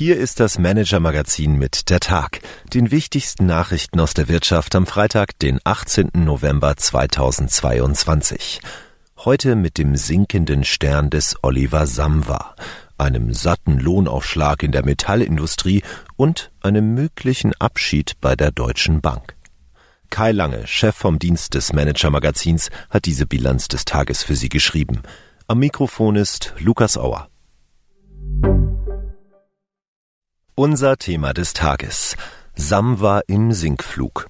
Hier ist das Manager-Magazin mit der Tag, den wichtigsten Nachrichten aus der Wirtschaft am Freitag, den 18. November 2022. Heute mit dem sinkenden Stern des Oliver Samwa, einem satten Lohnaufschlag in der Metallindustrie und einem möglichen Abschied bei der Deutschen Bank. Kai Lange, Chef vom Dienst des Manager-Magazins, hat diese Bilanz des Tages für Sie geschrieben. Am Mikrofon ist Lukas Auer. Unser Thema des Tages. Samwa im Sinkflug.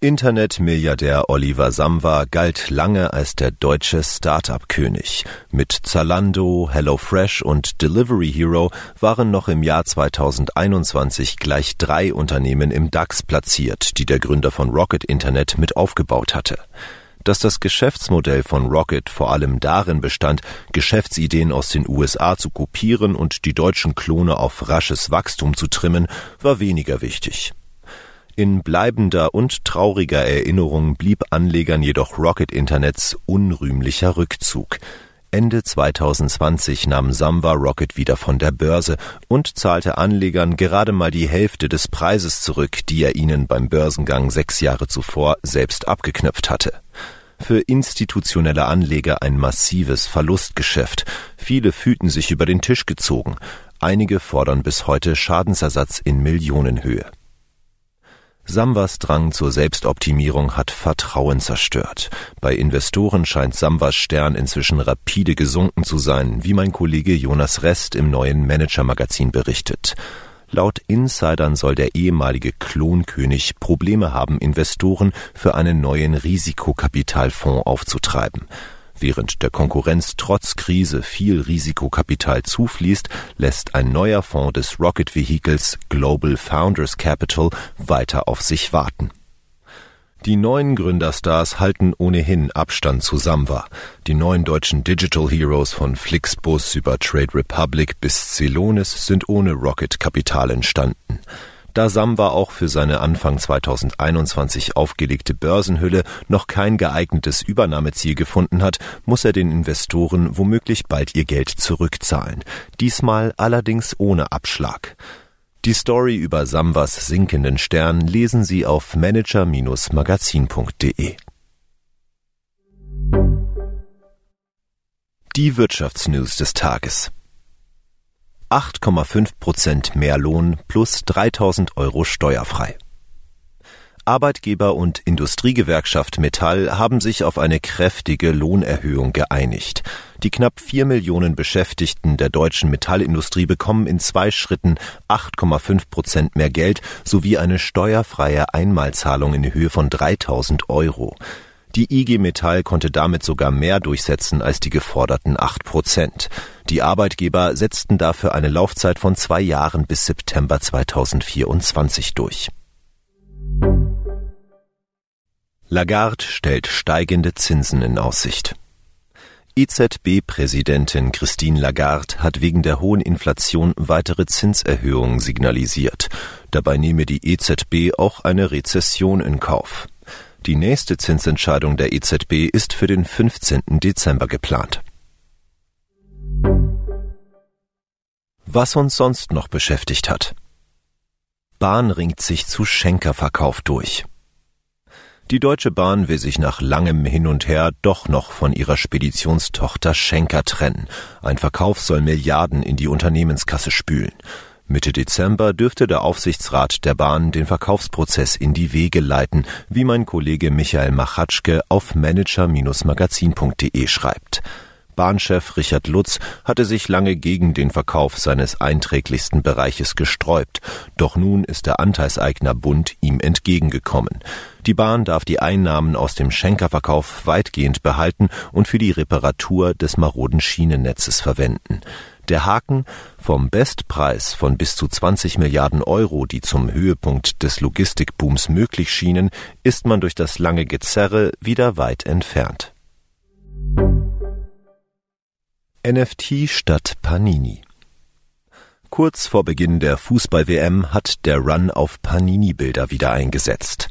Internetmilliardär Oliver Samwa galt lange als der deutsche Start-up-König. Mit Zalando, HelloFresh und Delivery Hero waren noch im Jahr 2021 gleich drei Unternehmen im DAX platziert, die der Gründer von Rocket Internet mit aufgebaut hatte dass das Geschäftsmodell von Rocket vor allem darin bestand, Geschäftsideen aus den USA zu kopieren und die deutschen Klone auf rasches Wachstum zu trimmen, war weniger wichtig. In bleibender und trauriger Erinnerung blieb Anlegern jedoch Rocket Internets unrühmlicher Rückzug. Ende 2020 nahm Samba Rocket wieder von der Börse und zahlte Anlegern gerade mal die Hälfte des Preises zurück, die er ihnen beim Börsengang sechs Jahre zuvor selbst abgeknöpft hatte. Für institutionelle Anleger ein massives Verlustgeschäft. Viele fühlten sich über den Tisch gezogen. Einige fordern bis heute Schadensersatz in Millionenhöhe. Samwas Drang zur Selbstoptimierung hat Vertrauen zerstört. Bei Investoren scheint Samwas Stern inzwischen rapide gesunken zu sein, wie mein Kollege Jonas Rest im neuen Manager-Magazin berichtet. Laut Insidern soll der ehemalige Klonkönig Probleme haben, Investoren für einen neuen Risikokapitalfonds aufzutreiben. Während der Konkurrenz trotz Krise viel Risikokapital zufließt, lässt ein neuer Fonds des Rocket Vehicles Global Founders Capital weiter auf sich warten. Die neuen Gründerstars halten ohnehin Abstand zu Samwa. Die neuen deutschen Digital Heroes von Flixbus über Trade Republic bis Celonis sind ohne Rocket Kapital entstanden. Da Samba auch für seine Anfang 2021 aufgelegte Börsenhülle noch kein geeignetes Übernahmeziel gefunden hat, muss er den Investoren womöglich bald ihr Geld zurückzahlen. Diesmal allerdings ohne Abschlag. Die Story über Sambas sinkenden Stern lesen Sie auf manager-magazin.de. Die Wirtschaftsnews des Tages. 8,5 Prozent mehr Lohn plus 3000 Euro steuerfrei. Arbeitgeber und Industriegewerkschaft Metall haben sich auf eine kräftige Lohnerhöhung geeinigt. Die knapp vier Millionen Beschäftigten der deutschen Metallindustrie bekommen in zwei Schritten 8,5 Prozent mehr Geld sowie eine steuerfreie Einmalzahlung in Höhe von 3000 Euro. Die IG Metall konnte damit sogar mehr durchsetzen als die geforderten acht Prozent. Die Arbeitgeber setzten dafür eine Laufzeit von zwei Jahren bis September 2024 durch. Lagarde stellt steigende Zinsen in Aussicht. EZB-Präsidentin Christine Lagarde hat wegen der hohen Inflation weitere Zinserhöhungen signalisiert. Dabei nehme die EZB auch eine Rezession in Kauf. Die nächste Zinsentscheidung der EZB ist für den 15. Dezember geplant. Was uns sonst noch beschäftigt hat. Bahn ringt sich zu Schenkerverkauf durch. Die Deutsche Bahn will sich nach langem Hin und Her doch noch von ihrer Speditionstochter Schenker trennen. Ein Verkauf soll Milliarden in die Unternehmenskasse spülen. Mitte Dezember dürfte der Aufsichtsrat der Bahn den Verkaufsprozess in die Wege leiten, wie mein Kollege Michael Machatschke auf manager-magazin.de schreibt. Bahnchef Richard Lutz hatte sich lange gegen den Verkauf seines einträglichsten Bereiches gesträubt, doch nun ist der Anteilseigner Bund ihm entgegengekommen. Die Bahn darf die Einnahmen aus dem Schenkerverkauf weitgehend behalten und für die Reparatur des maroden Schienennetzes verwenden. Der Haken vom Bestpreis von bis zu 20 Milliarden Euro, die zum Höhepunkt des Logistikbooms möglich schienen, ist man durch das lange Gezerre wieder weit entfernt. NFT statt Panini Kurz vor Beginn der Fußball-WM hat der Run auf Panini-Bilder wieder eingesetzt.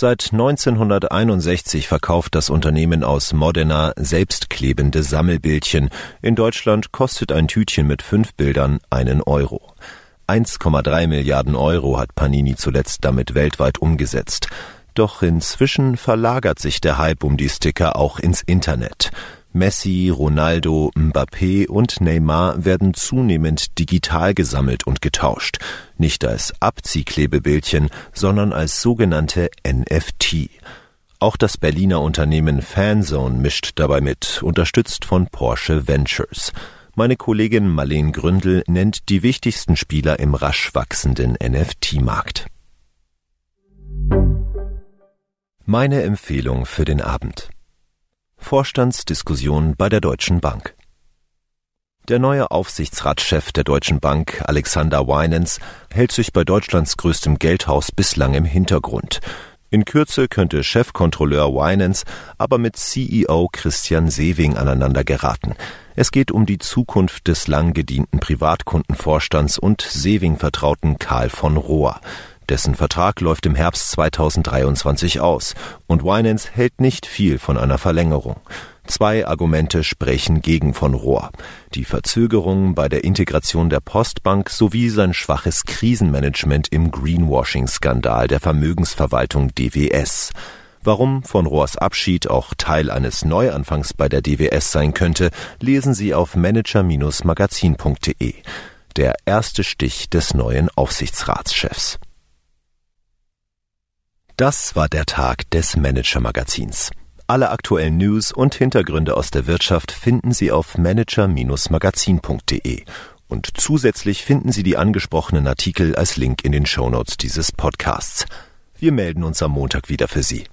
Seit 1961 verkauft das Unternehmen aus Modena selbstklebende Sammelbildchen. In Deutschland kostet ein Tütchen mit fünf Bildern einen Euro. 1,3 Milliarden Euro hat Panini zuletzt damit weltweit umgesetzt. Doch inzwischen verlagert sich der Hype um die Sticker auch ins Internet. Messi, Ronaldo, Mbappé und Neymar werden zunehmend digital gesammelt und getauscht. Nicht als Abziehklebebildchen, sondern als sogenannte NFT. Auch das Berliner Unternehmen Fanzone mischt dabei mit, unterstützt von Porsche Ventures. Meine Kollegin Marlene Gründel nennt die wichtigsten Spieler im rasch wachsenden NFT-Markt. Meine Empfehlung für den Abend. Vorstandsdiskussion bei der Deutschen Bank. Der neue Aufsichtsratschef der Deutschen Bank, Alexander Winans, hält sich bei Deutschlands größtem Geldhaus bislang im Hintergrund. In Kürze könnte Chefkontrolleur Winans aber mit CEO Christian Sewing aneinander geraten. Es geht um die Zukunft des lang gedienten Privatkundenvorstands und Sewing-Vertrauten Karl von Rohr. Dessen Vertrag läuft im Herbst 2023 aus und Winans hält nicht viel von einer Verlängerung. Zwei Argumente sprechen gegen von Rohr. Die Verzögerung bei der Integration der Postbank sowie sein schwaches Krisenmanagement im Greenwashing-Skandal der Vermögensverwaltung DWS. Warum von Rohrs Abschied auch Teil eines Neuanfangs bei der DWS sein könnte, lesen Sie auf manager-magazin.de. Der erste Stich des neuen Aufsichtsratschefs. Das war der Tag des Manager-Magazins. Alle aktuellen News und Hintergründe aus der Wirtschaft finden Sie auf manager-magazin.de. Und zusätzlich finden Sie die angesprochenen Artikel als Link in den Shownotes dieses Podcasts. Wir melden uns am Montag wieder für Sie.